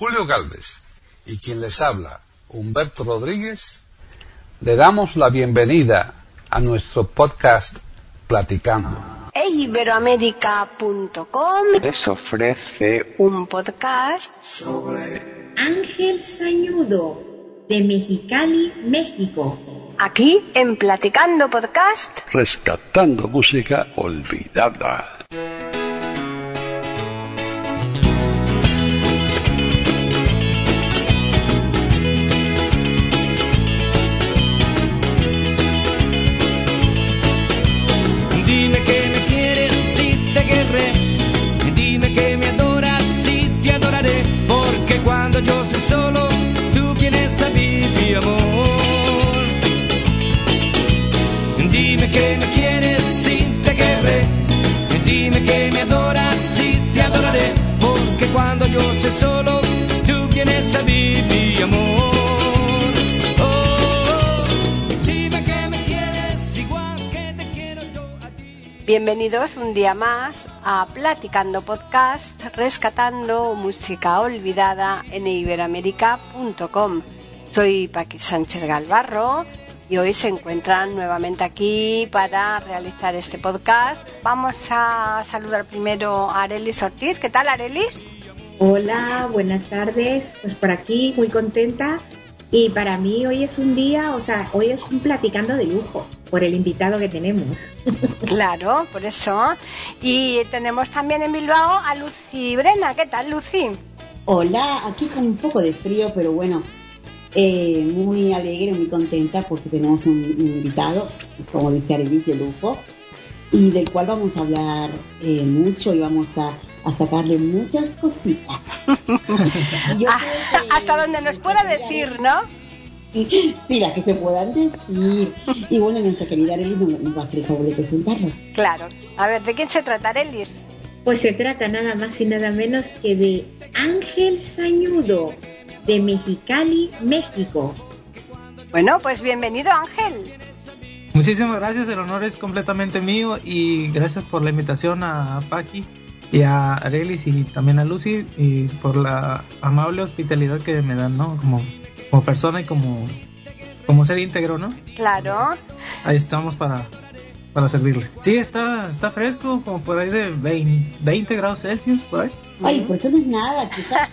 Julio Galvez y quien les habla, Humberto Rodríguez, le damos la bienvenida a nuestro podcast Platicando. Iberoamérica.com les ofrece un podcast sobre Ángel Sañudo de Mexicali, México. Aquí en Platicando Podcast. Rescatando música olvidada. Solo, tú mi amor. Oh, dime que me quieres igual que te quiero yo. Bienvenidos un día más a Platicando Podcast, rescatando música olvidada en iberoamérica.com. Soy Paqui Sánchez Galvarro y hoy se encuentran nuevamente aquí para realizar este podcast. Vamos a saludar primero a Arelis Ortiz. ¿Qué tal, Arelis? Hola, buenas tardes. Pues por aquí muy contenta. Y para mí hoy es un día, o sea, hoy es un platicando de lujo por el invitado que tenemos. Claro, por eso. Y tenemos también en Bilbao a Lucy Brena. ¿Qué tal, Lucy? Hola, aquí con un poco de frío, pero bueno, eh, muy alegre, muy contenta porque tenemos un, un invitado, como dice Arelis, de lujo, y del cual vamos a hablar eh, mucho y vamos a, a sacarle muchas cositas. Yo Ah, que- Hasta donde nos pueda decir, ¿no? Sí, las que se puedan decir. Y bueno, nuestra querida Arelis nos, nos va a hacer el favor de presentarlo. Claro. A ver, ¿de quién se trata, Arelis? Pues se trata nada más y nada menos que de Ángel Sañudo de Mexicali, México. Bueno, pues bienvenido, Ángel. Muchísimas gracias, el honor es completamente mío y gracias por la invitación a Paqui y a Arelis y también a Lucy y por la amable hospitalidad que me dan, ¿no? Como, como persona y como, como ser íntegro, ¿no? Claro. Ahí estamos para, para servirle. Sí, está, está fresco, como por ahí de 20, 20 grados Celsius, por ahí. Ay, por eso no es nada, quizás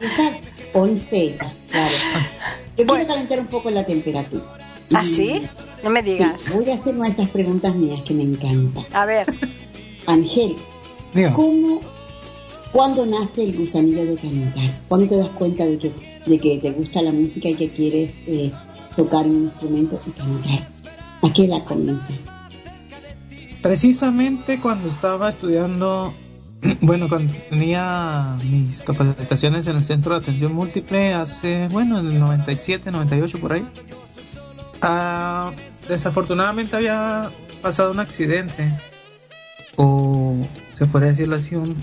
quizás 11, claro. Yo quiero calentar un poco la temperatura. ¿Ah, Y- sí? No me digas. Sí, voy a hacer una de esas preguntas mías que me encantan. A ver, Ángel, Dígame. ¿cómo, cuándo nace el gusanillo de cantar? ¿Cuándo te das cuenta de que, de que te gusta la música y que quieres eh, tocar un instrumento y cantar? ¿A qué edad comienza? Precisamente cuando estaba estudiando, bueno, cuando tenía mis capacitaciones en el Centro de Atención Múltiple hace, bueno, en el 97, 98 por ahí, ah, desafortunadamente había pasado un accidente, o se podría decirlo así, un,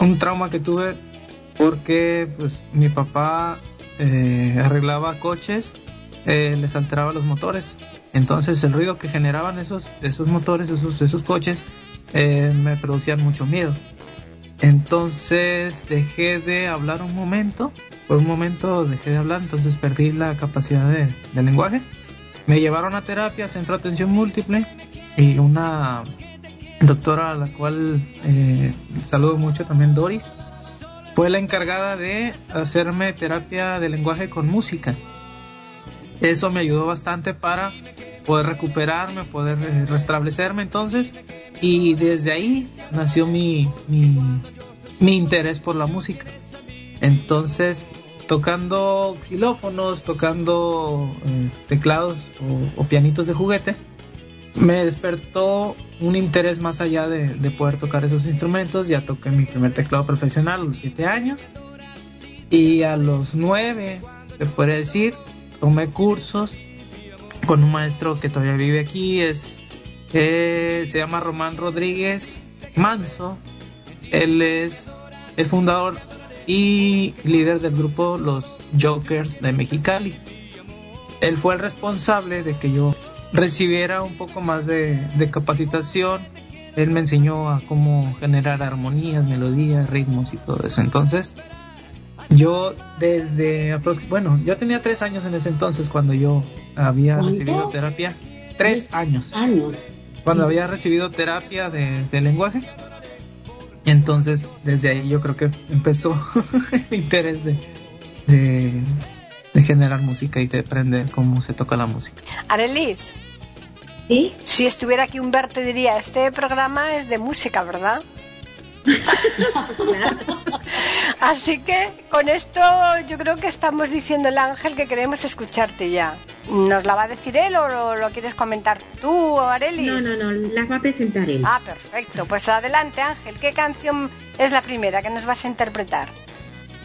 un trauma que tuve porque pues mi papá eh, arreglaba coches, eh, les alteraba los motores. Entonces el ruido que generaban esos, esos motores, esos, esos coches, eh, me producían mucho miedo. Entonces dejé de hablar un momento, por un momento dejé de hablar, entonces perdí la capacidad de, de lenguaje. Me llevaron a terapia, centro de atención múltiple, y una doctora a la cual eh, saludo mucho también, Doris, fue la encargada de hacerme terapia de lenguaje con música. Eso me ayudó bastante para poder recuperarme, poder eh, restablecerme entonces. Y desde ahí nació mi, mi, interés por la música. Entonces, tocando xilófonos, tocando eh, teclados o pianitos de juguete, me despertó un interés más allá de, de poder tocar esos instrumentos. Ya toqué mi primer teclado profesional a los 7 años. Y a los 9, se puede decir, tomé cursos con un maestro que todavía vive aquí. Es, eh, se llama Román Rodríguez Manso. Él es el fundador y líder del grupo Los Jokers de Mexicali. Él fue el responsable de que yo recibiera un poco más de, de capacitación. Él me enseñó a cómo generar armonías, melodías, ritmos y todo eso. Entonces, Yo desde bueno, yo tenía tres años en ese entonces cuando yo había ¿Cuánto? recibido terapia. Tres años. Años. Cuando había recibido terapia de, de lenguaje. Entonces desde ahí yo creo que empezó el interés de generar música y de aprender cómo se toca la música. Arelis, ¿Sí? si estuviera aquí Humberto diría, este programa es de música, ¿verdad? Así que con esto yo creo que estamos diciendo el ángel que queremos escucharte ya. ¿Nos la va a decir él o lo, lo quieres comentar tú, Arelis? No, no, no, las va a presentar él. Ah, perfecto. Pues adelante, Ángel. ¿Qué canción es la primera que nos vas a interpretar?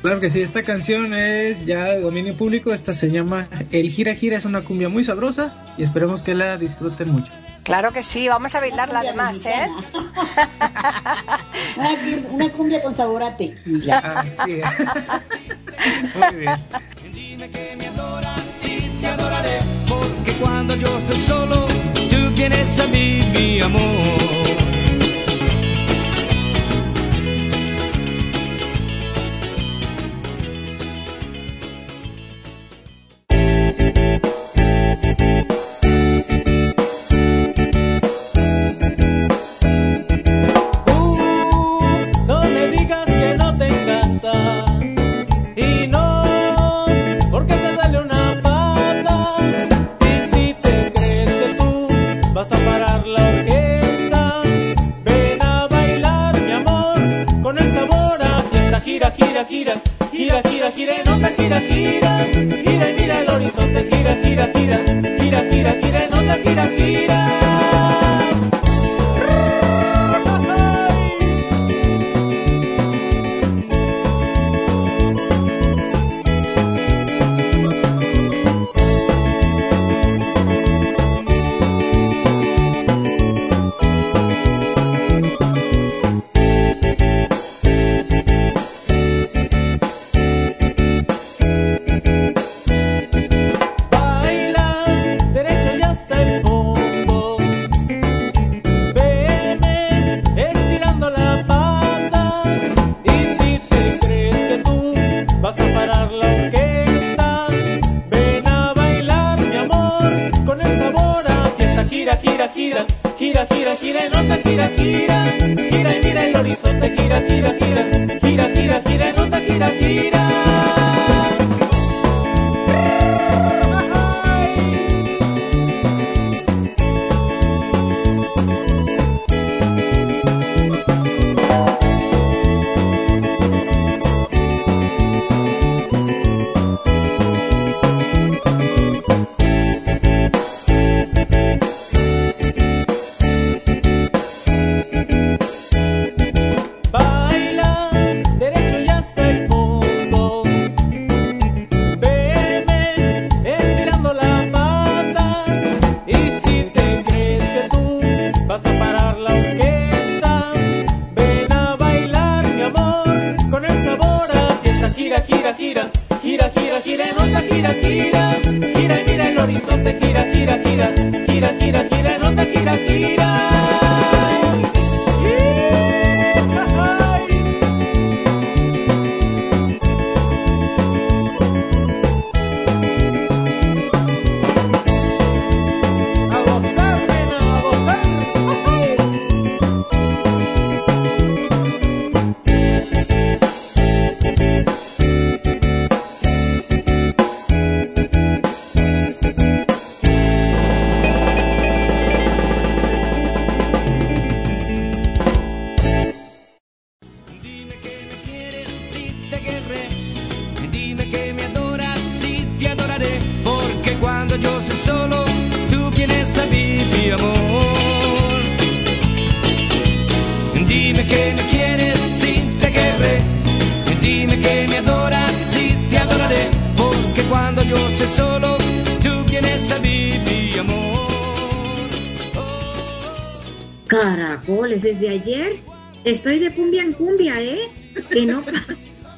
Claro que sí, esta canción es ya de dominio público, esta se llama El Gira Gira, es una cumbia muy sabrosa y esperemos que la disfruten mucho. Claro que sí, vamos a bailarla además, ¿eh? una, cumbia- una cumbia con sabor a tequila. Ah, sí. Muy bien. Dime que me adoras y te adoraré, porque cuando yo estoy solo, tú vienes a mí, mi amor. Gira gira gira gira gira gira no te gira gira. Gira y mira el horizonte. gira gira gira gira gira te gira gira estoy de cumbia en cumbia, ¿eh? Que no,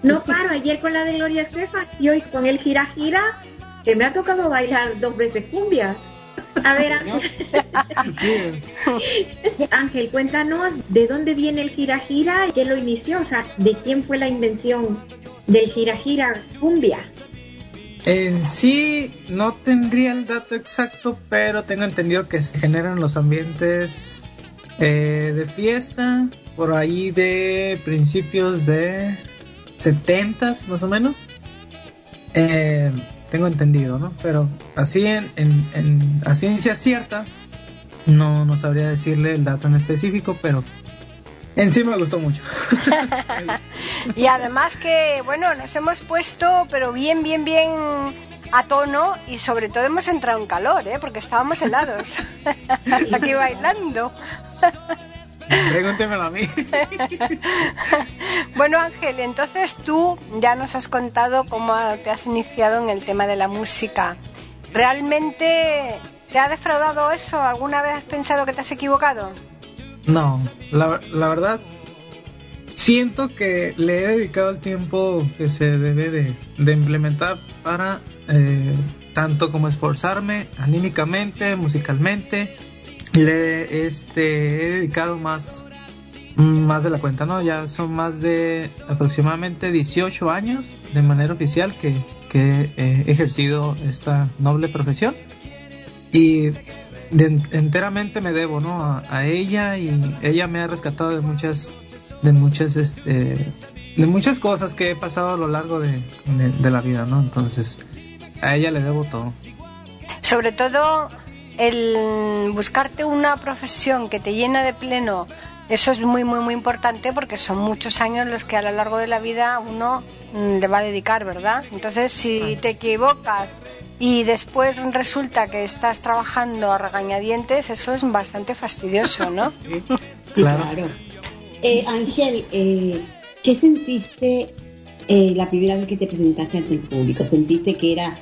no paro. Ayer con la de Gloria Estefan y hoy con el gira gira, que me ha tocado bailar dos veces cumbia. A ver, Ángel, Ángel, cuéntanos de dónde viene el gira gira y quién lo inició, o sea, de quién fue la invención del gira gira cumbia. En sí no tendría el dato exacto, pero tengo entendido que se generan los ambientes eh, de fiesta por ahí de principios de 70 más o menos. Eh, tengo entendido, ¿no? Pero así en, en, en a ciencia cierta no, no sabría decirle el dato en específico, pero en sí me gustó mucho. y además que, bueno, nos hemos puesto, pero bien, bien, bien a tono y sobre todo hemos entrado en calor, ¿eh? Porque estábamos helados aquí bailando. Pregúntemelo a mí. bueno, Ángel, entonces tú ya nos has contado cómo te has iniciado en el tema de la música. ¿Realmente te ha defraudado eso? ¿Alguna vez has pensado que te has equivocado? No, la, la verdad, siento que le he dedicado el tiempo que se debe de, de implementar para eh, tanto como esforzarme anímicamente, musicalmente, le este, he dedicado más, más de la cuenta, ¿no? Ya son más de aproximadamente 18 años de manera oficial que, que he ejercido esta noble profesión y enteramente me debo, ¿no? A, a, ella y ella me ha rescatado de muchas, de muchas, este, de muchas cosas que he pasado a lo largo de, de, de la vida, ¿no? Entonces, a ella le debo todo. Sobre todo el buscarte una profesión que te llena de pleno, eso es muy, muy, muy importante porque son muchos años los que a lo largo de la vida uno le va a dedicar, ¿verdad? Entonces, si te equivocas y después resulta que estás trabajando a regañadientes, eso es bastante fastidioso, ¿no? Sí, claro. claro. Eh, Ángel, eh, ¿qué sentiste eh, la primera vez que te presentaste ante el público? ¿Sentiste que era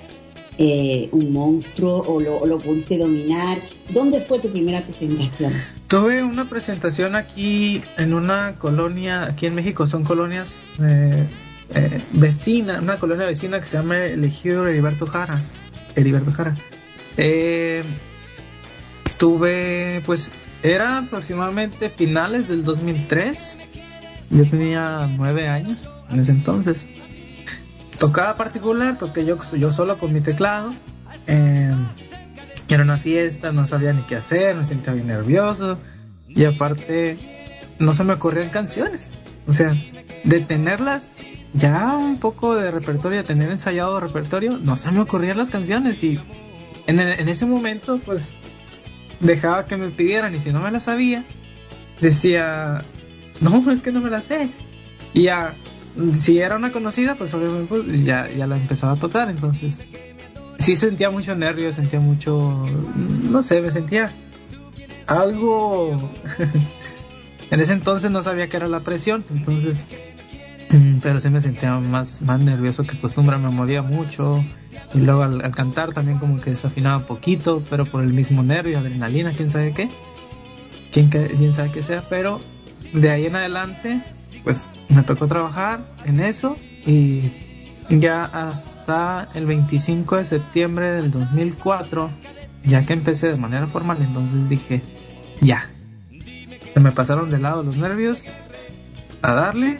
eh, un monstruo o lo, lo, pudiste dominar? ¿Dónde fue tu primera presentación? Tuve una presentación aquí en una colonia, aquí en México son colonias eh, eh, vecina, una colonia vecina que se llama Elegido Heriberto Jara. Heriberto Jara. Eh, tuve, pues, era aproximadamente finales del 2003. Yo tenía nueve años en ese entonces tocaba particular, toqué yo, yo solo con mi teclado. Eh, era una fiesta, no sabía ni qué hacer, me sentía bien nervioso. Y aparte, no se me ocurrían canciones. O sea, de tenerlas ya un poco de repertorio, de tener ensayado repertorio, no se me ocurrían las canciones. Y en, ese momento, pues, dejaba que me pidieran. Y si no me las sabía, decía, no, es que no me las sé. Y ya si era una conocida, pues obviamente pues, ya, ya la empezaba a tocar, entonces sí sentía mucho nervio, sentía mucho, no sé, me sentía algo... en ese entonces no sabía que era la presión, entonces, pero sí me sentía más, más nervioso que costumbre, me movía mucho y luego al, cantar también como que desafinaba poquito, pero por el mismo nervio, adrenalina, quién sabe qué, quién, quién sabe qué sea, pero de ahí en adelante pues me tocó trabajar en eso y ya hasta el 25 de septiembre del 2004, ya que empecé de manera formal, entonces dije, ya, se me pasaron de lado los nervios, a darle,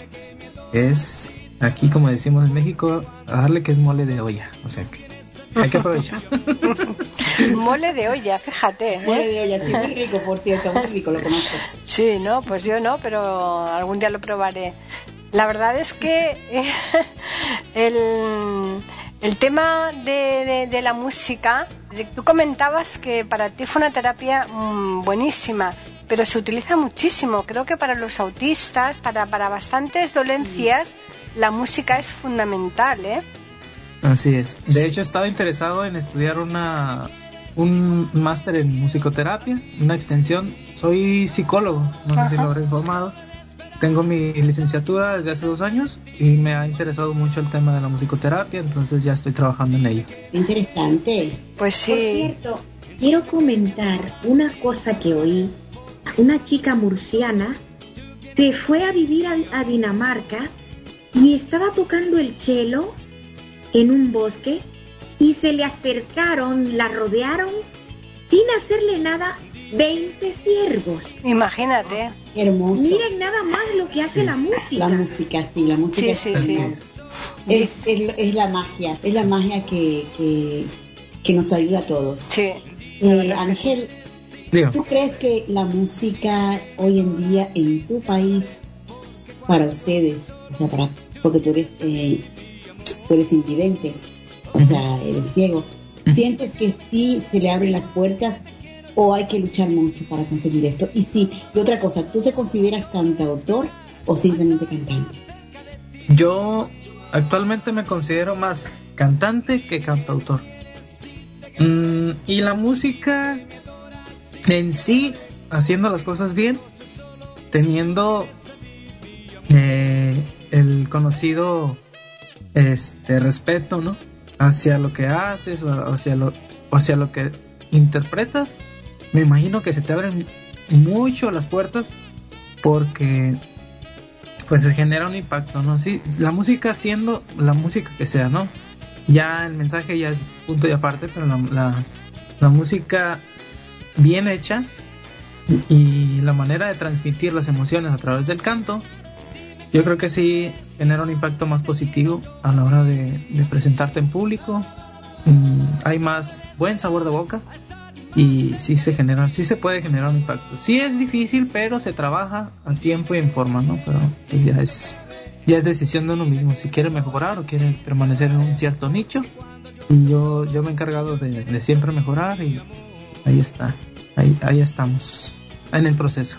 es aquí como decimos en México, a darle que es mole de olla, o sea que hay que aprovechar. Mole de olla, fíjate. ¿eh? Mole de olla, sí, muy rico, por cierto, muy rico, lo conozco. Sí, no, pues yo no, pero algún día lo probaré. La verdad es que el, el tema de, de, de, la música, tú comentabas que para ti fue una terapia mmm, buenísima, pero se utiliza muchísimo. Creo que para los autistas, para, para bastantes dolencias, la música es fundamental, ¿eh? Así es. De hecho, estaba interesado en estudiar una un máster en musicoterapia, una extensión. Soy psicólogo, no Ajá. sé si lo habré informado. Tengo mi licenciatura desde hace dos años y me ha interesado mucho el tema de la musicoterapia, entonces ya estoy trabajando en ello. Interesante. Pues sí. Por cierto, quiero comentar una cosa que oí. Una chica murciana se fue a vivir a, a Dinamarca y estaba tocando el cello en un bosque y se le acercaron, la rodearon sin hacerle nada 20 ciervos. Imagínate. Hermoso. Miren nada más lo que hace Sí. la música. La música, sí, la música. Sí, es sí. Es, es, es la magia, es la magia que, que, que nos ayuda a todos. Sí. Eh, Ángel, ¿tú crees que la música hoy en día en tu país, para ustedes, o sea, para, porque tú eres, eh, tú eres invidente, o sea, eres ciego, ¿sientes que sí se le abren las puertas o hay que luchar mucho para conseguir esto? Y sí, y otra cosa, ¿tú te consideras cantautor o simplemente cantante? yo actualmente me considero más cantante que cantautor. Mm, y la música en sí, haciendo las cosas bien, teniendo eh, el conocido este respeto, ¿no? Hacia lo que haces, o hacia lo, hacia lo que interpretas, me imagino que se te abren mucho las puertas porque pues se genera un impacto, ¿no? Sí, la música siendo la música que sea, ¿no? Ya el mensaje ya es punto y aparte, pero la, la, la música bien hecha y la manera de transmitir las emociones a través del canto, yo creo que sí genera un impacto más positivo a la hora de, presentarte en público. Mm, hay más buen sabor de boca y sí se genera, sí se puede generar un impacto. Sí es difícil, pero se trabaja a tiempo y en forma, ¿no? Pero pues, ya es ya es decisión de uno mismo si quiere mejorar o quiere permanecer en un cierto nicho. Y yo yo me he encargado de, de siempre mejorar y ahí está, ahí ahí estamos en el proceso.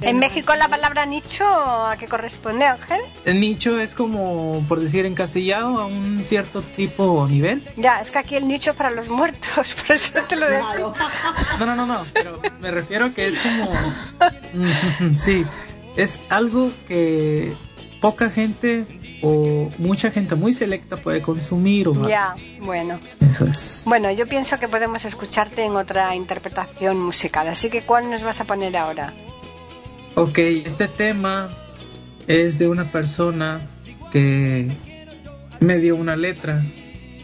En México la palabra nicho, ¿a qué corresponde, Ángel? El nicho es como, por decir, encasillado a un cierto tipo o nivel. Ya, es que aquí el nicho es para los muertos, por eso te lo. Claro. No, no, no, no, pero me refiero que es como... Sí, es algo que poca gente o mucha gente muy selecta puede consumir o Ya, bueno. eso es. Bueno, yo pienso que podemos escucharte en otra interpretación musical, así que ¿cuál nos vas a poner ahora? Ok, este tema es de una persona que me dio una letra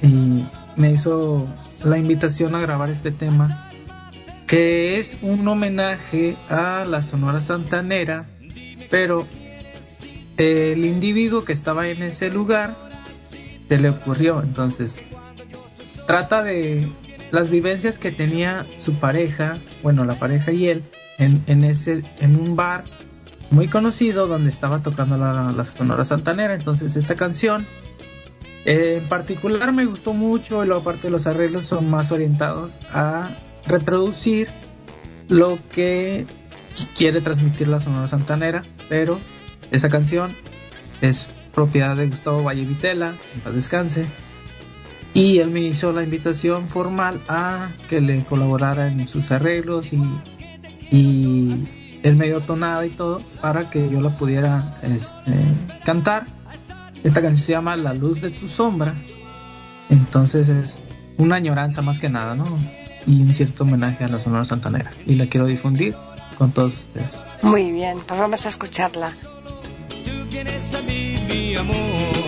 y me hizo la invitación a grabar este tema, que es un homenaje a la Sonora Santanera, pero el individuo que estaba en ese lugar se le ocurrió, entonces trata de las vivencias que tenía su pareja, bueno, la pareja y él, en, en ese, en un bar muy conocido donde estaba tocando la, la Sonora Santanera. Entonces esta canción eh, en particular me gustó mucho y luego aparte los arreglos son más orientados a reproducir lo que quiere transmitir la Sonora Santanera, pero esa canción es propiedad de Gustavo Valle Vitela, en paz descanse, y él me hizo la invitación formal a que le colaborara en sus arreglos y, y él me dio tonada y todo para que yo la pudiera este, cantar. Esta canción se llama La luz de tu sombra, entonces es una añoranza más que nada, ¿no? Y un cierto homenaje a la Sonora Santanera y la quiero difundir con todos ustedes. Muy bien, pues vamos a escucharla. Tú vienes a mí, mi amor.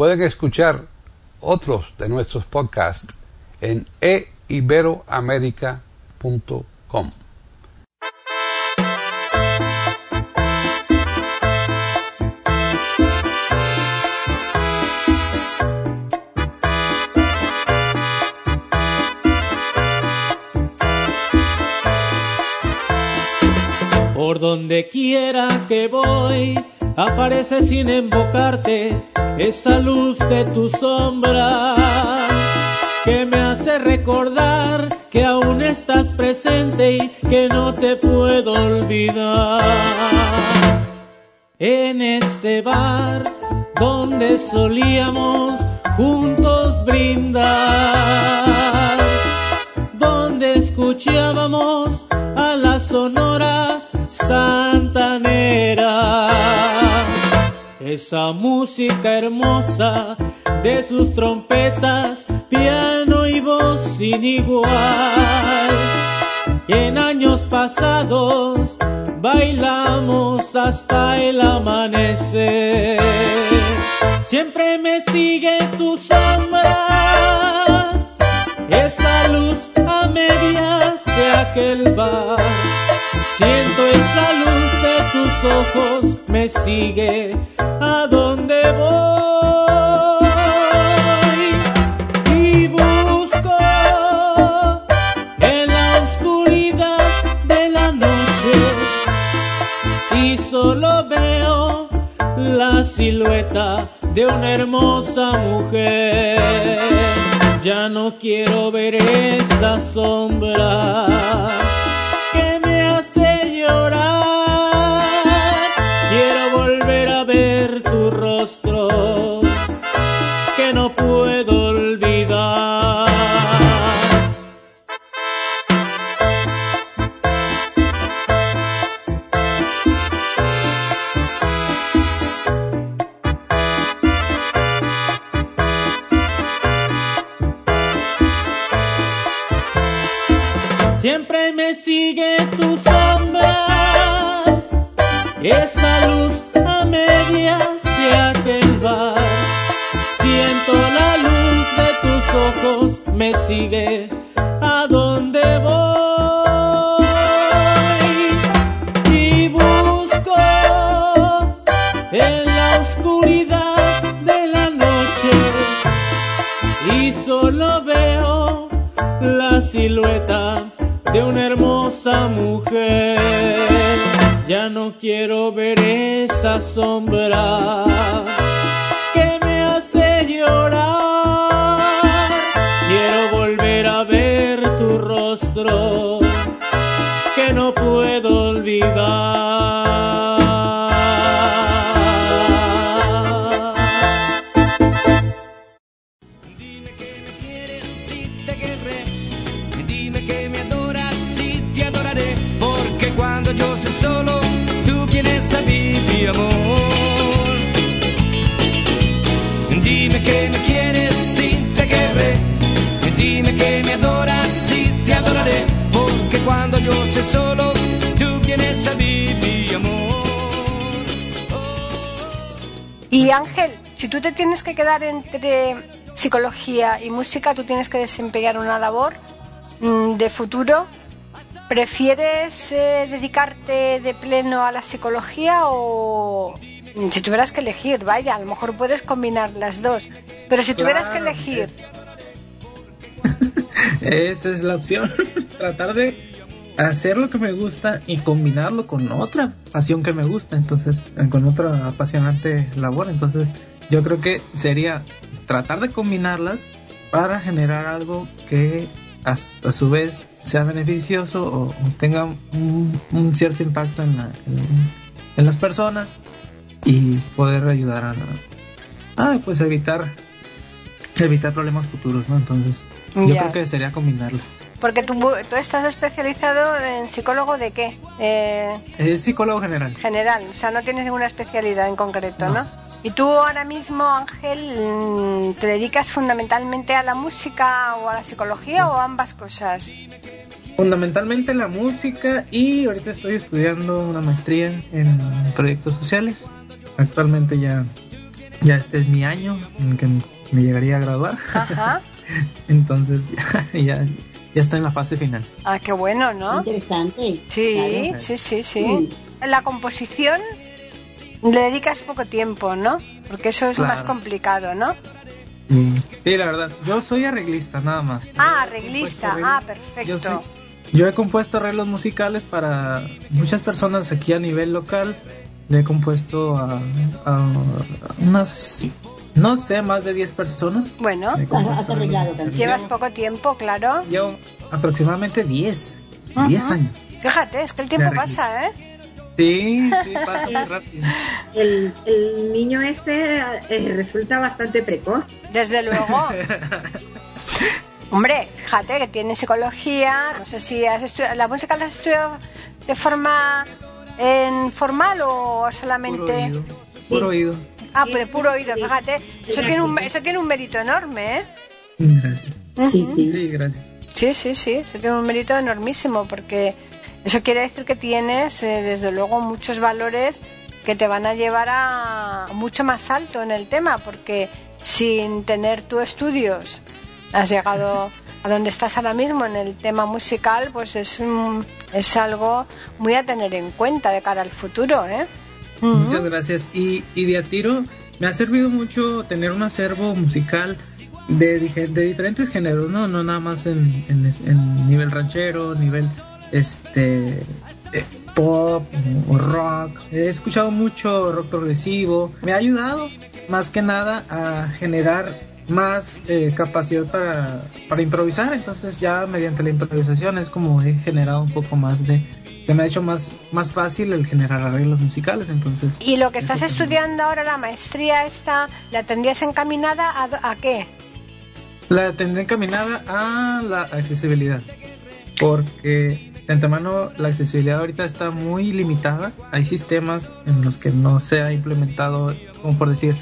Pueden escuchar otros de nuestros podcasts en eiberoamerica.com. Por donde quiera que voy, aparece sin invocarte esa luz de tu sombra que me hace recordar que aún estás presente y que no te puedo olvidar. En este bar donde solíamos juntos brindar, donde escuchábamos a la sonora santanera. Esa música hermosa de sus trompetas, piano y voz sin igual. En años pasados bailamos hasta el amanecer. Siempre me sigue tu sombra, esa luz a medias de aquel bar. Siento esa luz tus ojos, me sigue a donde voy. Y busco en la oscuridad de la noche y solo veo la silueta de una hermosa mujer. Ya no quiero ver esa sombra quiero ver esa sombra quedar entre psicología y música, tú tienes que desempeñar una labor mm, de futuro. ¿Prefieres eh, dedicarte de pleno a la psicología o mm, si tuvieras que elegir, vaya, a lo mejor puedes combinar las dos, pero si tuvieras que elegir, es- Esa es la opción. Tratar de hacer lo que me gusta y combinarlo con otra pasión que me gusta, entonces, con otra apasionante labor. Entonces, yo creo que sería tratar de combinarlas para generar algo que a, a su vez sea beneficioso o, o tenga un, un cierto impacto en, la- en- en las personas y poder ayudar a, a pues evitar evitar problemas futuros, ¿no? Entonces, yo Ya. creo que sería combinarlo. porque tú, tú estás especializado en psicólogo de qué? Eh, Es psicólogo general. general, o sea, no tienes ninguna especialidad en concreto, ¿no? No. Y tú ahora mismo, Ángel, mm, te dedicas fundamentalmente a la música o a la psicología o a ambas cosas. Fundamentalmente la música y ahorita estoy estudiando una maestría en proyectos sociales. Actualmente ya, ya este es mi año en que me llegaría a graduar. Ajá. Entonces ya, ya estoy en la fase final. Ah, qué bueno, ¿no? Interesante. Sí, Claro. sí, sí, sí. La composición le dedicas poco tiempo, ¿no? Porque eso es Claro. más complicado, ¿no? Y- sí, la verdad. Yo soy arreglista nada más. Ah, Yo he arreglista. compuesto Ah, arreglos- perfecto. Yo, soy- yo he compuesto arreglos musicales para muchas personas aquí a nivel local. Le he compuesto a, a unas, no sé, más de 10 personas. Bueno, Has arreglado también. llevas poco tiempo, claro. Llevo aproximadamente 10. Ajá. 10 años. Fíjate, es que el tiempo pasa, ¿eh? Sí, sí, pasa muy rápido. El, el niño este eh, resulta bastante precoz. Desde luego. Hombre, fíjate que tiene psicología. No sé si has estudiado. ¿La música la has estudiado de forma en formal o Puro solamente.? oído. Puro oído. Ah, pues de puro oído, fíjate. Eso tiene un, eso tiene un mérito enorme, ¿eh? Gracias. Sí, sí. Sí, gracias. Sí, sí, sí, eso tiene un mérito enormísimo porque eso quiere decir que tienes, eh, desde luego, muchos valores que te van a llevar a mucho más alto en el tema, porque sin tener tus estudios has llegado a donde estás ahora mismo en el tema musical, pues es, es algo muy a tener en cuenta de cara al futuro, ¿eh? Muchas gracias. Y, y de a tiro me ha servido mucho tener un acervo musical de, de diferentes géneros, ¿no? No nada más en, en, nivel ranchero, nivel este eh, pop o rock. He escuchado mucho rock progresivo. Me ha ayudado más que nada a generar más eh, capacidad para, para improvisar. Entonces ya mediante la improvisación es como he generado un poco más de se me ha hecho más, más fácil el generar arreglos musicales, entonces... ¿Y lo que estás estudiando ahora, la maestría esta, la tendrías encaminada a, a qué? La tendré encaminada a la accesibilidad, porque de antemano la accesibilidad ahorita está muy limitada, hay sistemas en los que no se ha implementado, como por decir,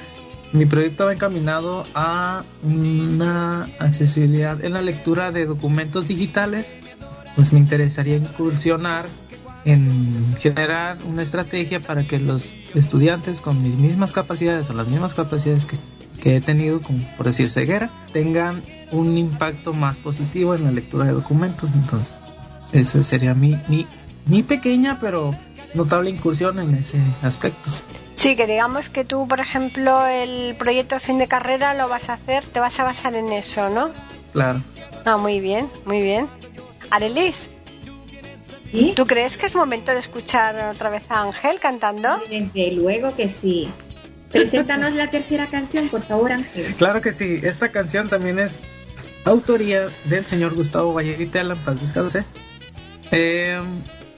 mi proyecto va encaminado a una accesibilidad en la lectura de documentos digitales, pues me interesaría incursionar en generar una estrategia para que los estudiantes con mis mismas capacidades o las mismas capacidades que, he tenido, como por decir ceguera, tengan un impacto más positivo en la lectura de documentos. Entonces, eso sería mi, mi, mi pequeña pero notable incursión en ese aspecto. Sí, que digamos que tú, por ejemplo, el proyecto de fin de carrera lo vas a hacer, te vas a basar en eso, ¿no? Claro. Ah, muy bien, muy bien. Arelis, ¿Tú crees que es momento de escuchar otra vez a Ángel cantando? Desde luego que sí. Preséntanos la tercera canción, por favor, Ángel. Claro que sí. Esta canción también es autoría del señor Gustavo Vallerita Alan Paz Descanse. Eh,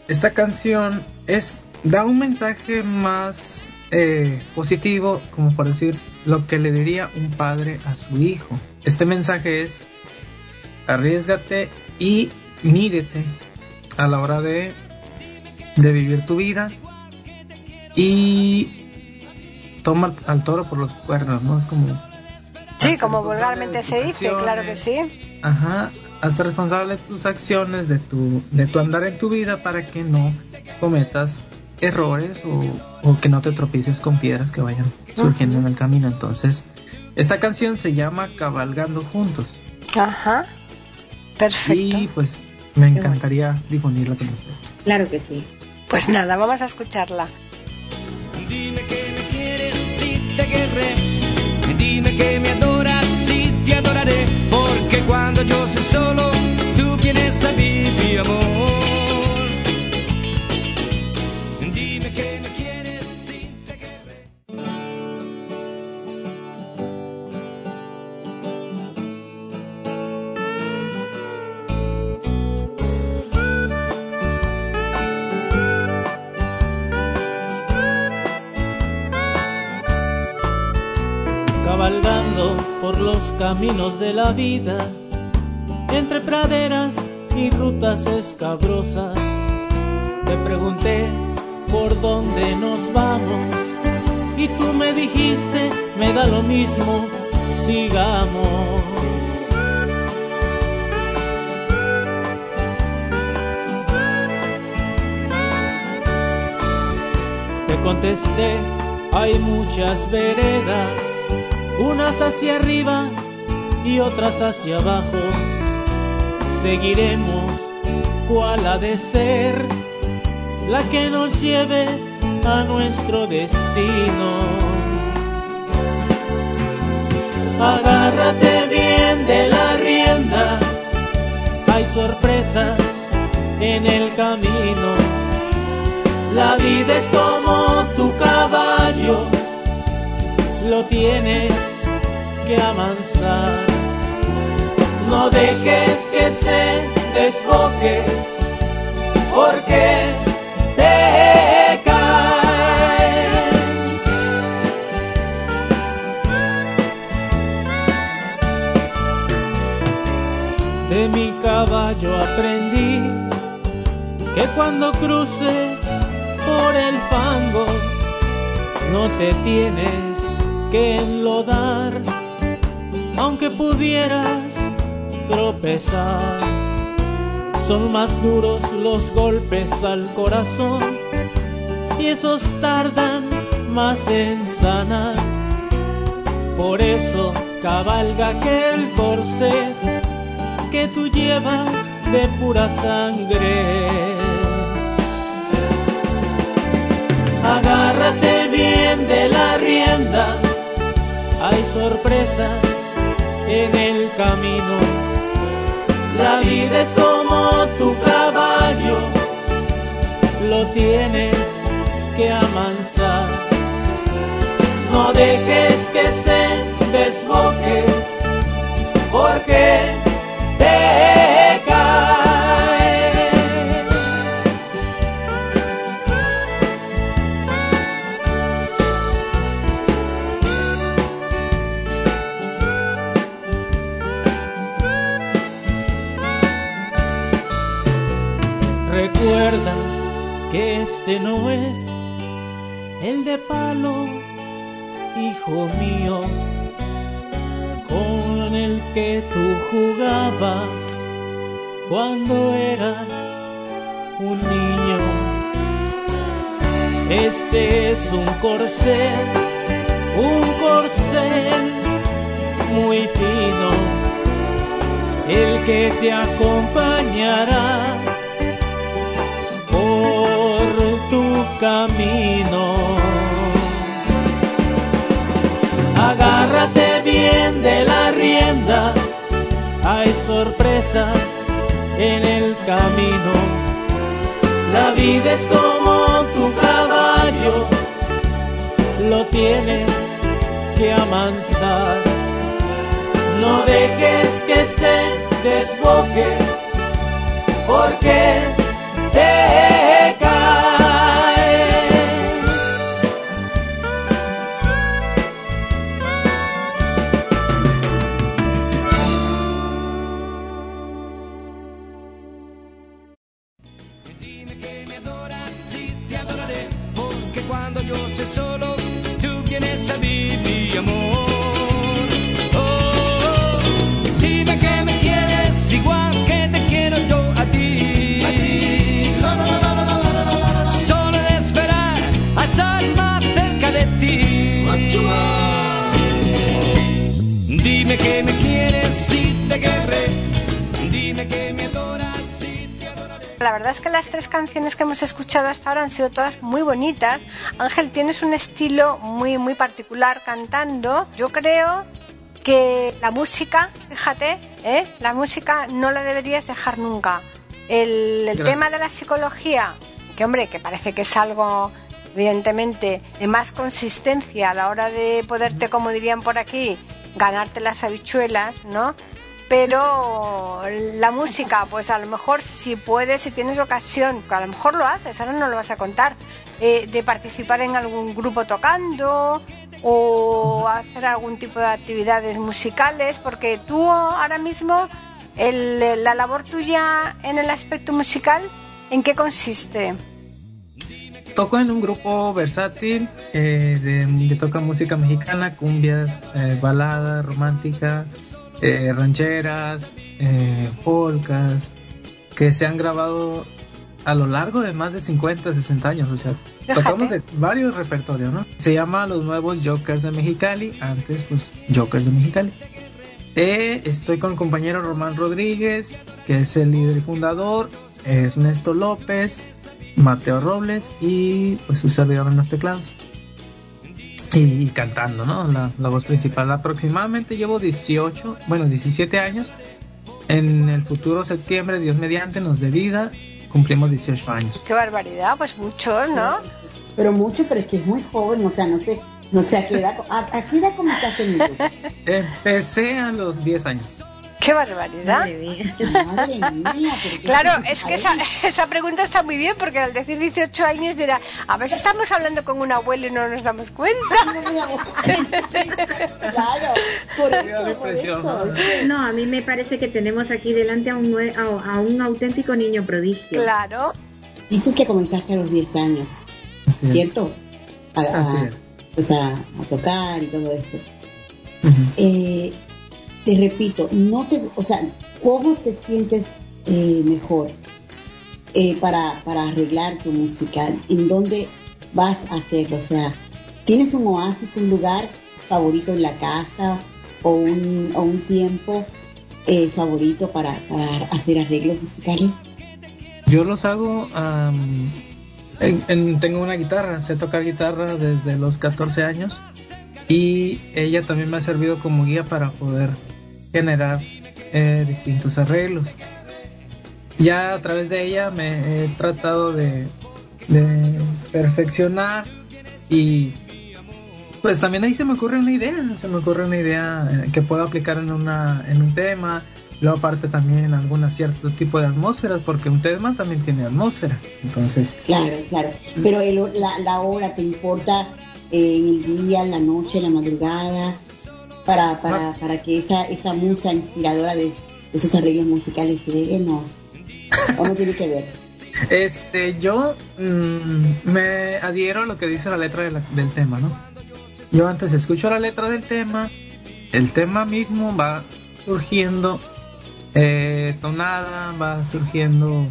esta canción es da un mensaje más eh, positivo, como por decir lo que le diría un padre a su hijo. Este mensaje es arriesgate y mídete a la hora de, de vivir tu vida y toma al toro por los cuernos, ¿no? Es como... Sí, como vulgarmente se dice, claro que sí. Ajá, hazte responsable de tus acciones, de tu, de tu andar en tu vida para que no cometas errores o, o que no te tropieces con piedras que vayan surgiendo en el camino. Entonces, esta canción se llama Cabalgando Juntos. Ajá, perfecto. Y pues me encantaría difundirla con ustedes. Claro que sí. Pues nada, vamos a escucharla. Dime que me quieres si te querré. Dime que me adoras si te adoraré. Porque cuando yo soy solo, caminos de la vida, entre praderas y rutas escabrosas. Te pregunté por dónde nos vamos y tú me dijiste, me da lo mismo, sigamos. Te contesté, hay muchas veredas unas hacia arriba y otras hacia abajo. Seguiremos cuál ha de ser la que nos lleve a nuestro destino. Agárrate bien de la rienda, hay sorpresas en el camino. La vida es como tu caballo, lo tienes que amansar. No dejes que se desboque, porque te caes. De mi caballo aprendí que cuando cruces por el fango no te tienes que enlodar aunque pudieras tropezar. Son más duros los golpes al corazón y esos tardan más en sanar. Por eso cabalga aquel corset que tú llevas de pura sangre. Agárrate bien de la rienda, hay sorpresas en el camino. La vida es como tu caballo, lo tienes que amansar. No dejes que se desboque, porque te Recuerda que este no es el de palo, hijo mío, con el que tú jugabas cuando eras un niño. Este es un corcel, un corcel muy fino, el que te acompañará camino. Agárrate bien de la rienda, hay sorpresas en el camino. La vida es como tu caballo, lo tienes que amansar. No dejes que se desboque, porque te canciones que hemos escuchado hasta ahora han sido todas muy bonitas. Ángel, tienes un estilo muy, muy particular cantando. Yo creo que la música, fíjate, ¿eh? la música no la deberías dejar nunca. El, el tema de la psicología, que hombre, que parece que es algo evidentemente de más consistencia a la hora de poderte, como dirían por aquí, ganarte las habichuelas, ¿no? Pero la música, pues a lo mejor si puedes, si tienes ocasión, a lo mejor lo haces, ahora no lo vas a contar, eh, de participar en algún grupo tocando o hacer algún tipo de actividades musicales, porque tú ahora mismo, el- la labor tuya en el aspecto musical, ¿en qué consiste? Toco en un grupo versátil eh, de, que toca música mexicana, cumbias, eh, balada romántica, eh, rancheras, eh, polcas, que se han grabado a lo largo de más de 50, 60 años. O sea, tocamos de varios repertorios, ¿no? Se llama Los Nuevos Jokers de Mexicali, antes pues Jokers de Mexicali. Eh, estoy con el compañero Román Rodríguez, que es el líder y fundador, Ernesto López, Mateo Robles y pues su servidor en los teclados. Y, cantando, ¿no? La, la voz principal. Aproximadamente llevo 18, bueno, 17 años. En el futuro septiembre, Dios mediante, nos dé vida, cumplimos 18 años. Qué barbaridad, pues muchos, ¿no? Pero mucho, pero es que es muy joven, o sea, no sé, no sé a qué edad, a, a qué edad comenzaste? Empecé a los 10 años. Qué barbaridad. Madre mía. Madre Claro, es que esa, esa pregunta está muy bien porque al decir 18 años dirá, a ver si estamos hablando con un abuelo y no nos damos cuenta. Claro, por eso, eso. ¿no? No, a mí me parece que tenemos aquí delante a un, a, a un auténtico niño prodigio. Claro, Dices que comenzaste a los 10 años, Así. ¿cierto? A, a- Así es. pues a, a tocar y todo esto. Ujú. Eh, te repito, no te, o sea, ¿cómo te sientes eh, mejor eh, para, para arreglar tu música? ¿En dónde vas a hacerlo? O sea, ¿tienes un oasis, un lugar favorito en la casa o un, o un tiempo eh, favorito para, para hacer arreglos musicales? Yo los hago, en- en- tengo una guitarra, sé tocar guitarra desde los 14 años y ella también me ha servido como guía para poder generar eh, distintos arreglos. Ya a través de ella me he tratado de, perfeccionar y pues también ahí se me ocurre una idea, se me ocurre una idea eh, que puedo aplicar en una en un tema, luego aparte también algún cierto tipo de atmósferas, porque un tema también tiene atmósfera, entonces Claro, claro. Pero la, la hora, ¿te importa eh, en el día, en la noche, en la madrugada? Para, para, para que esa, esa musa inspiradora de, de esos arreglos musicales lleguen o, o no tiene que ver. Este, yo mm, me adhiero a lo que dice la letra de la- del tema, ¿no? Yo antes escucho la letra del tema, el tema mismo va surgiendo eh, tonada, va surgiendo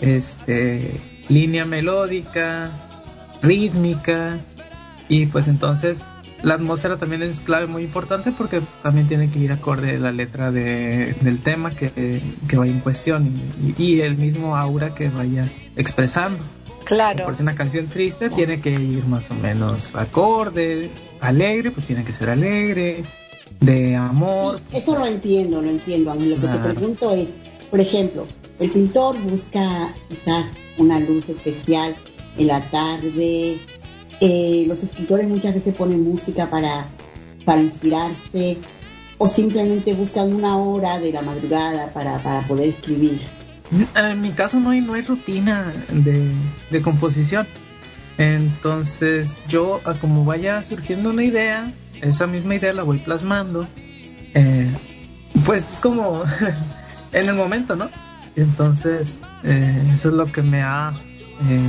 este línea melódica, rítmica y pues entonces la atmósfera también es clave muy importante porque también tiene que ir acorde a la letra de, del tema que, que vaya en cuestión y, y el mismo aura que vaya expresando. Claro. Por si una canción triste tiene que ir más o menos acorde, alegre, pues tiene que ser alegre, de amor. Sí, eso lo entiendo, lo entiendo. A mí lo que Claro. te pregunto es, por ejemplo, el pintor busca quizás una luz especial en la tarde. Eh, los escritores muchas veces ponen música para, para inspirarse o simplemente buscan una hora de la madrugada para, para poder escribir. En mi caso no hay, no hay rutina de, de composición. Entonces yo, como vaya surgiendo una idea, esa misma idea la voy plasmando. eh, pues es como en el momento, ¿no? Entonces eh, eso es lo que me ha eh,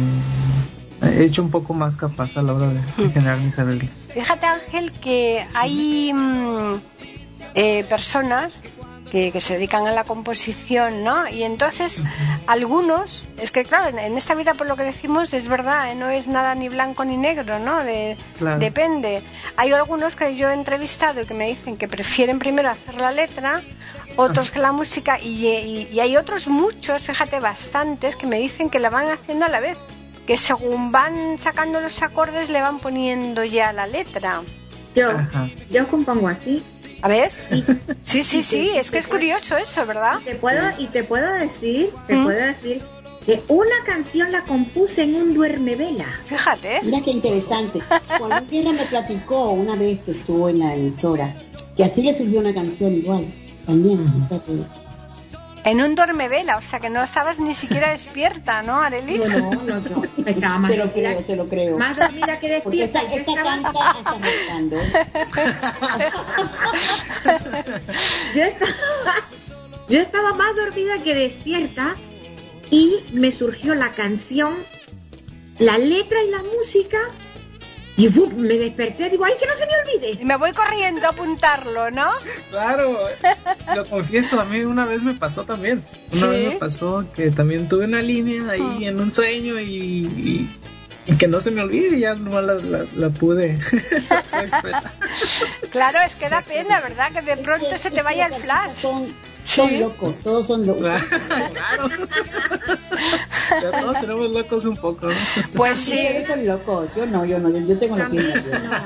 hecho un poco más capaz a la hora de, de generar mis arreglos. Fíjate Ángel que hay mm, eh, personas que, que se dedican a la composición, ¿no? Y entonces algunos, es que claro, en, en esta vida por lo que decimos es verdad, ¿eh? no es nada ni blanco ni negro, ¿no? De- Claro. Depende. Hay algunos que yo he entrevistado y que me dicen que prefieren primero hacer la letra, otros que la música y, y- y hay otros muchos, fíjate, bastantes que me dicen que la van haciendo a la vez, que según van sacando los acordes le van poniendo ya la letra. Yo, Ajá. yo compongo así. ¿A ver? Y, Sí, sí, y sí, es que es puedo- curioso eso, ¿verdad? Te puedo, y te puedo decir, te ¿Mm? puedo decir que una canción la compuse en un duermevela. Fíjate. Mira qué interesante. Juan Luis me platicó una vez que estuvo en la emisora que así le surgió una canción igual. También, que- En un dormevela, o sea que no estabas ni siquiera despierta, ¿no, Arely? Yo no, no, yo estaba más se lo dormida, creo, se lo creo. más dormida que Porque despierta. esta, Yo esta estaba, canta rascando. yo estaba, yo estaba más dormida que despierta y me surgió la canción, la letra y la música y me desperté. Digo, ¡ay, que no se me Y olvide! me voy corriendo a apuntarlo, ¿no? Claro, lo confieso, a mí una vez me pasó también. Una ¿Sí? vez me pasó que también tuve una línea ahí en un sueño y, y- y que no se me olvide y ya nomás la, la- la pude expresar. Claro, es que da pena, ¿verdad? Que de Es pronto que- se te vaya el flash. Son, son Sí. locos, todos son locos. claro. Todos tenemos locos un poco, ¿no? Pues sí, Ustedes son locos, yo no, yo no, yo, tengo los pies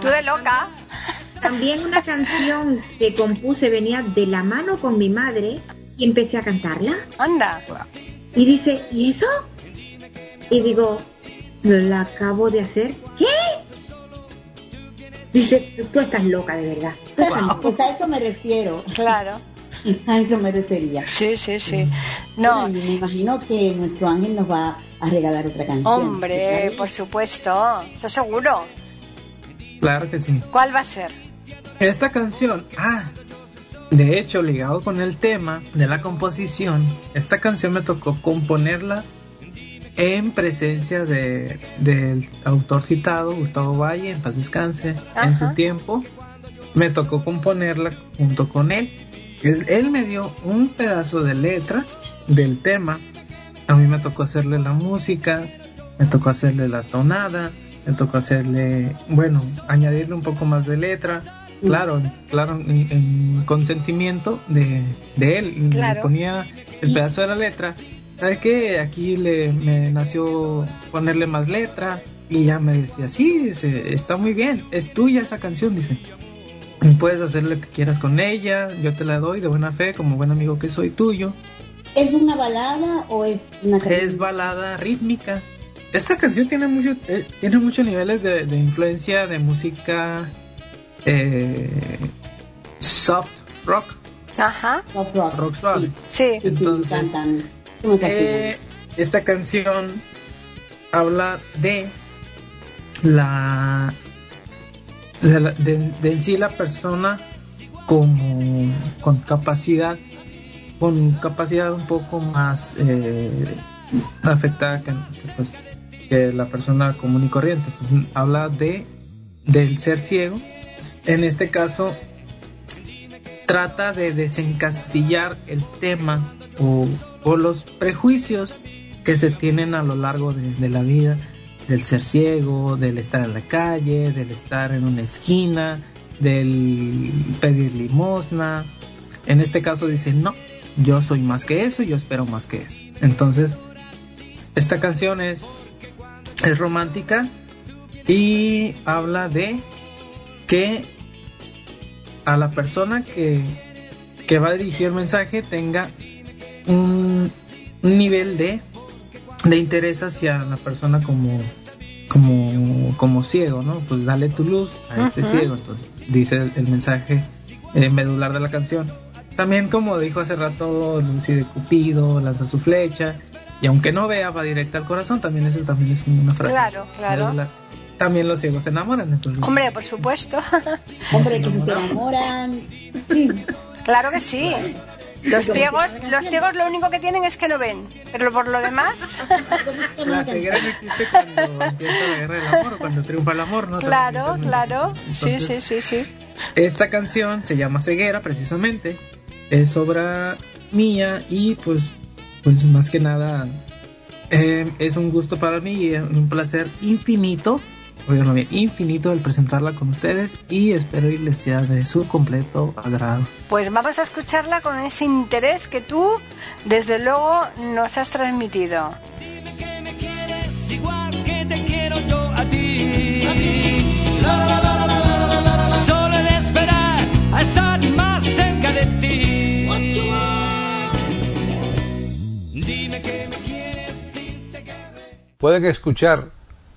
tú de loca. También una canción que compuse venía de la mano con mi madre y empecé a cantarla. Anda. Y dice, ¿y eso? Y digo, "Lo la acabo de hacer. ¿Qué? Dice, "Tú- estás loca de verdad. Loca". Pues a eso me refiero, Claro. a eso me refería. Sí, sí, sí. No, Bueno, y me imagino que nuestro ángel nos va a regalar otra canción. hombre, por supuesto. Eso seguro. Claro que sí. ¿Cuál va a ser? Esta canción, ah, de hecho, ligado con el tema de la composición, esta canción me tocó componerla en presencia de, del autor citado, Gustavo Valle, en paz descanse, Ajá. en su tiempo. Me tocó componerla junto con él. Él me dio un pedazo de letra del tema. A mí me tocó hacerle la música, me tocó hacerle la tonada, me tocó hacerle, bueno, añadirle un poco más de letra claro, claro, en, consentimiento de, de él. Le ponía el pedazo de la letra. ¿Sabes qué? Aquí le, me nació ponerle más letra. Y ya me decía, sí, dice, está muy bien, es tuya esa canción, dice. Puedes hacer lo que quieras con ella, yo te la doy de buena fe, como buen amigo que soy tuyo. ¿Es una balada o es una canción? Es balada rítmica. Esta canción tiene mucho, eh, tiene muchos niveles de, influencia de música eh, soft rock. Ajá. Soft rock. Rock suave. Sí, sí, Entonces, eh, esta canción habla de la de, en sí la persona como con capacidad con capacidad un poco más eh, afectada que, pues, que, la persona común y corriente. Pues, habla de del ser ciego. En este caso trata de desencasillar el tema o, o los prejuicios que se tienen a lo largo de, la vida, del ser ciego, del estar en la calle, del estar en una esquina, del pedir limosna. En este caso dice, no, yo soy más que eso, yo espero más que eso. Entonces, esta canción es, es romántica y habla de que a la persona que, que va a dirigir el mensaje tenga un nivel de de interés hacia la persona como como como ciego, ¿no? Pues dale tu luz a este ciego, entonces dice el, mensaje eh, medular de la canción. También como dijo hace rato Lucy de Cupido, lanza su flecha y aunque no vea va directa al corazón, también eso también es una frase. Claro, claro. También los ciegos se enamoran, Hombre, por supuesto. Hombre, que se enamoran. Claro que sí. Los ciegos, los ciegos lo único que tienen es que no ven, pero por lo demás. La ceguera no existe cuando empieza la guerra del amor, cuando triunfa el amor, ¿no? Claro, claro. sí, sí, sí, sí. Esta canción se llama Ceguera, precisamente. Es obra mía y, pues, pues más que nada, eh, es un gusto para mí y un placer infinito bien infinito el presentarla con ustedes y espero y les sea de su completo agrado. Pues vamos a escucharla con ese interés que tú, desde luego, nos has transmitido. Dime que me quieres igual que te quiero yo a ti. Solo de esperar a estar más cerca de ti. Dime que me quieres te Pueden escuchar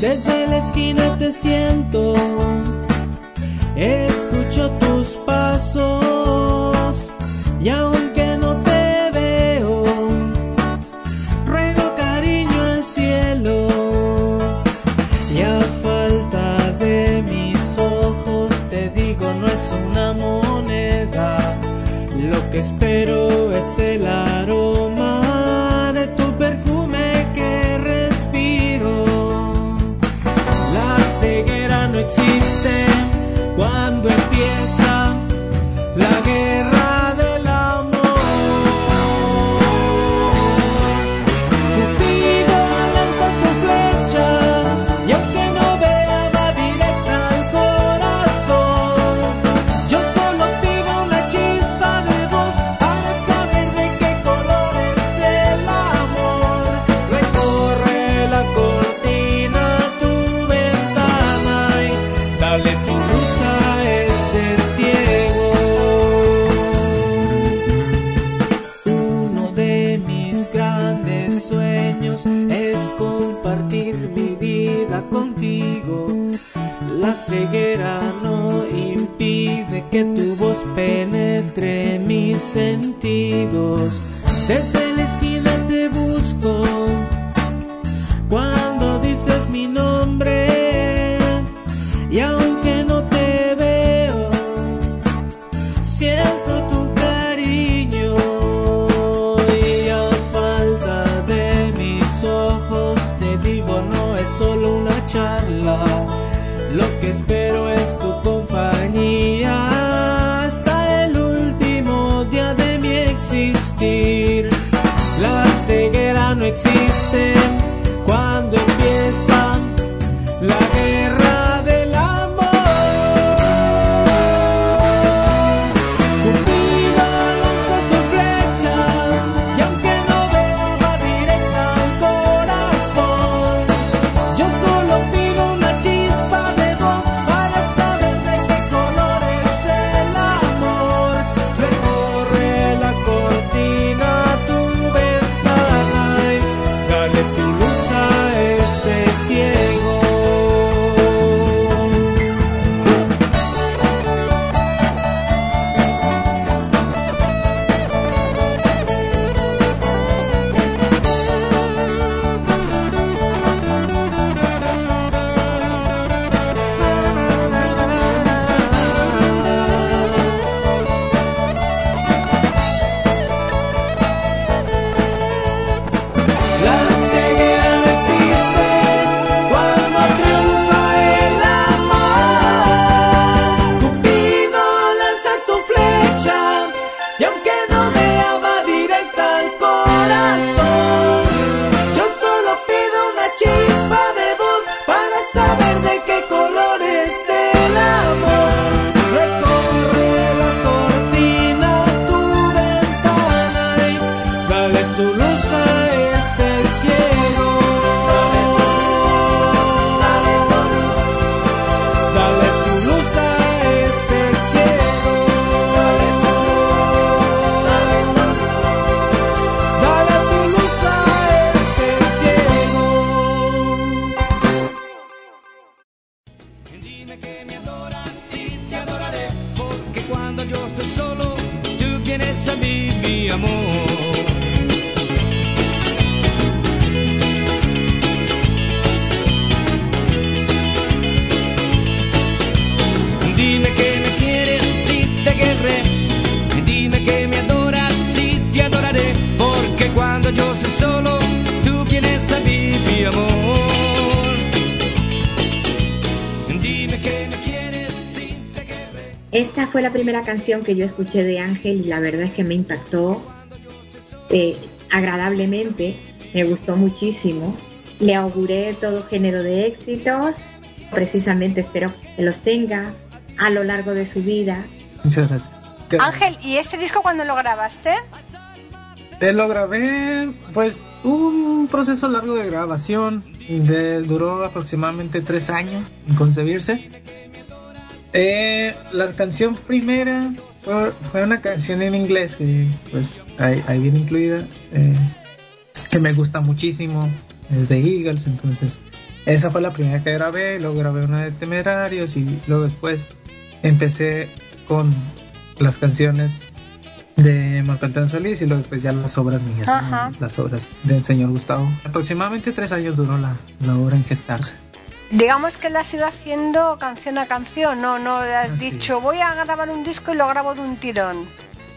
Desde la esquina te siento, escucho tus pasos y aunque no te veo, ruego cariño al cielo y a falta de mis ojos te digo no es una moneda lo que espero es el aroma existe sentidos. Desde la esquina te busco cuando dices mi nombre. Y aunque no te veo, siento tu cariño. Y a falta de mis ojos, te digo, no es solo una charla. Lo que espero es ceguera dale canción que yo escuché de Ángel y la verdad es que me impactó eh, agradablemente, me gustó muchísimo. Le auguré todo género de éxitos, precisamente espero que los tenga a lo largo de su vida. Muchas gracias. Ángel, ¿y este disco cuándo lo grabaste? Te lo grabé, pues hubo un proceso largo de grabación, de, duró aproximadamente tres años en concebirse. Eh, la canción primera fue, fue una canción en inglés que pues ahí, ahí viene incluida, eh, que me gusta muchísimo, es de Eagles, entonces esa fue la primera que grabé, luego grabé una de Temerarios y luego después empecé con las canciones de Marco Antonio Solís y luego después ya las obras mías, las obras del señor Gustavo. Aproximadamente tres años duró la, la obra en gestarse. Digamos que la has ido haciendo canción a canción, no, no has Así dicho voy a grabar un disco y lo grabo de un tirón.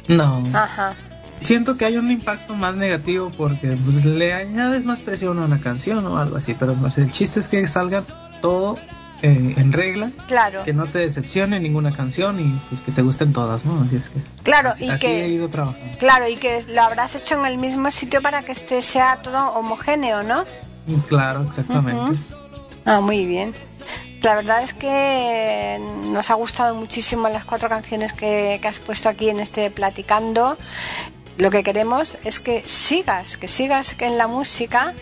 No, Ajá. siento que hay un impacto más negativo porque pues, le añades más presión a una canción o algo así, pero pues, el chiste es que salga todo eh, en regla, Claro, que no te decepcione ninguna canción y pues que te gusten todas, ¿no? Así es que claro, así, y así he que ido trabajando. claro, y que lo habrás hecho en el mismo sitio para que este sea todo homogéneo, ¿no? Claro, exactamente. Ah, muy bien. La verdad es que nos ha gustado muchísimo las cuatro canciones que, que has puesto aquí en este platicando. Lo que queremos es que sigas, que sigas en la música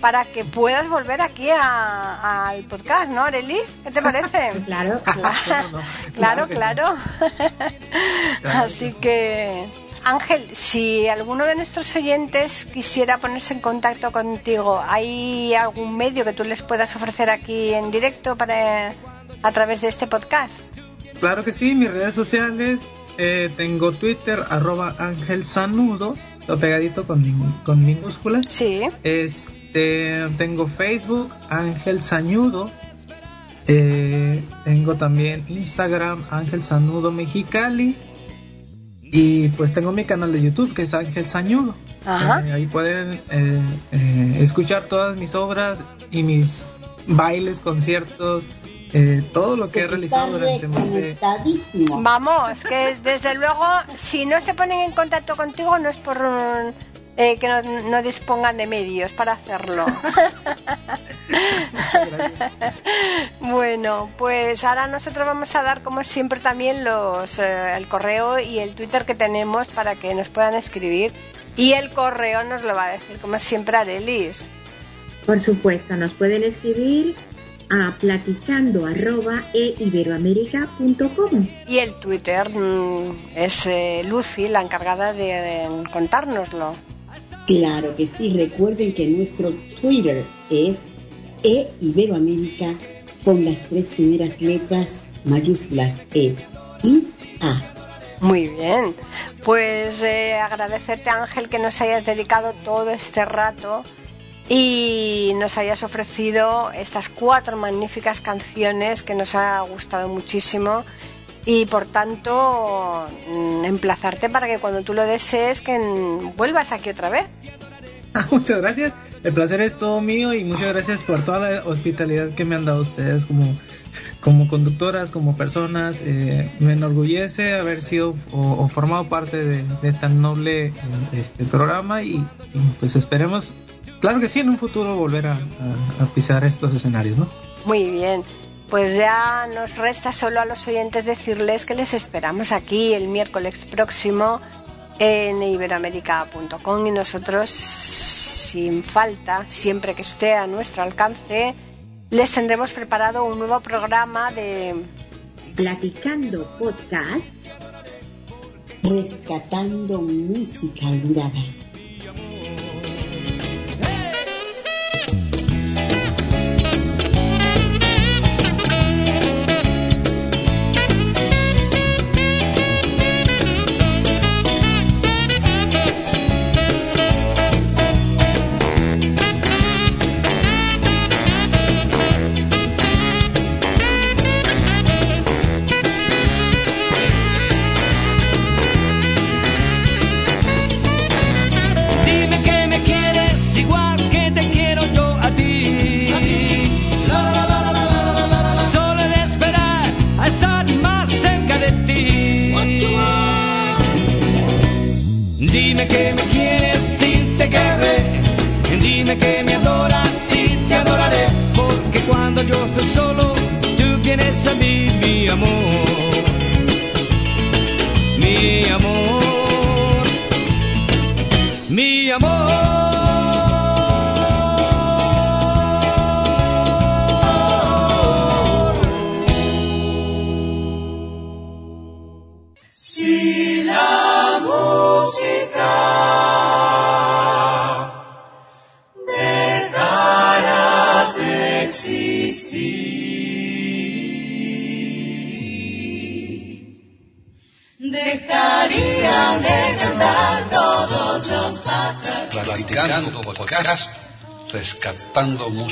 para que puedas volver aquí a- al podcast, ¿no, Arelis? ¿Qué te parece? Claro. Claro, que sí. claro. Claro Así que sí. que, Ángel, si alguno de nuestros oyentes quisiera ponerse en contacto contigo, ¿hay algún medio que tú les puedas ofrecer aquí en directo para a través de este podcast? Claro que sí, mis redes sociales, eh, tengo Twitter, arroba Ángel Sanudo, lo pegadito con, con minúsculas. Sí. Este, tengo Facebook, Ángel Sañudo. Eh, tengo también Instagram, Ángel Sanudo Mexicali. Y pues tengo mi canal de YouTube que es Ángel Sañudo. Ajá. Eh, ahí pueden eh, eh, escuchar todas mis obras y mis bailes, conciertos, eh, todo lo que he realizado durante más de... Vamos, que desde luego, si no se ponen en contacto contigo no es por eh, que no, no, dispongan de medios para hacerlo. bueno, pues ahora nosotros vamos a dar como siempre también los eh, el correo y el Twitter que tenemos para que nos puedan escribir y el correo nos lo va a decir como siempre Arelis. Por supuesto, nos pueden escribir a platicando arroba e Y el Twitter mm, es eh, Lucy la encargada de, contárnoslo. Claro que sí, recuerden que nuestro Twitter es e con las tres primeras letras mayúsculas E y A. Muy bien, pues eh, agradecerte Ángel que nos hayas dedicado todo este rato y nos hayas ofrecido estas cuatro magníficas canciones que nos ha gustado muchísimo y por tanto mm, emplazarte para que cuando tú lo desees que vuelvas aquí otra vez. muchas gracias, el placer es todo mío y muchas gracias por toda la hospitalidad que me han dado ustedes como, como conductoras, como personas. Eh, me enorgullece haber sido o, formado parte de, tan noble eh, este programa y, pues esperemos claro que sí, en un futuro volver a, pisar estos escenarios, ¿no? Muy bien. Pues ya nos resta solo a los oyentes decirles que les esperamos aquí el miércoles próximo en iberoamérica.com y nosotros, sin falta, siempre que esté a nuestro alcance, les tendremos preparado un nuevo programa de Platicando Podcast, rescatando música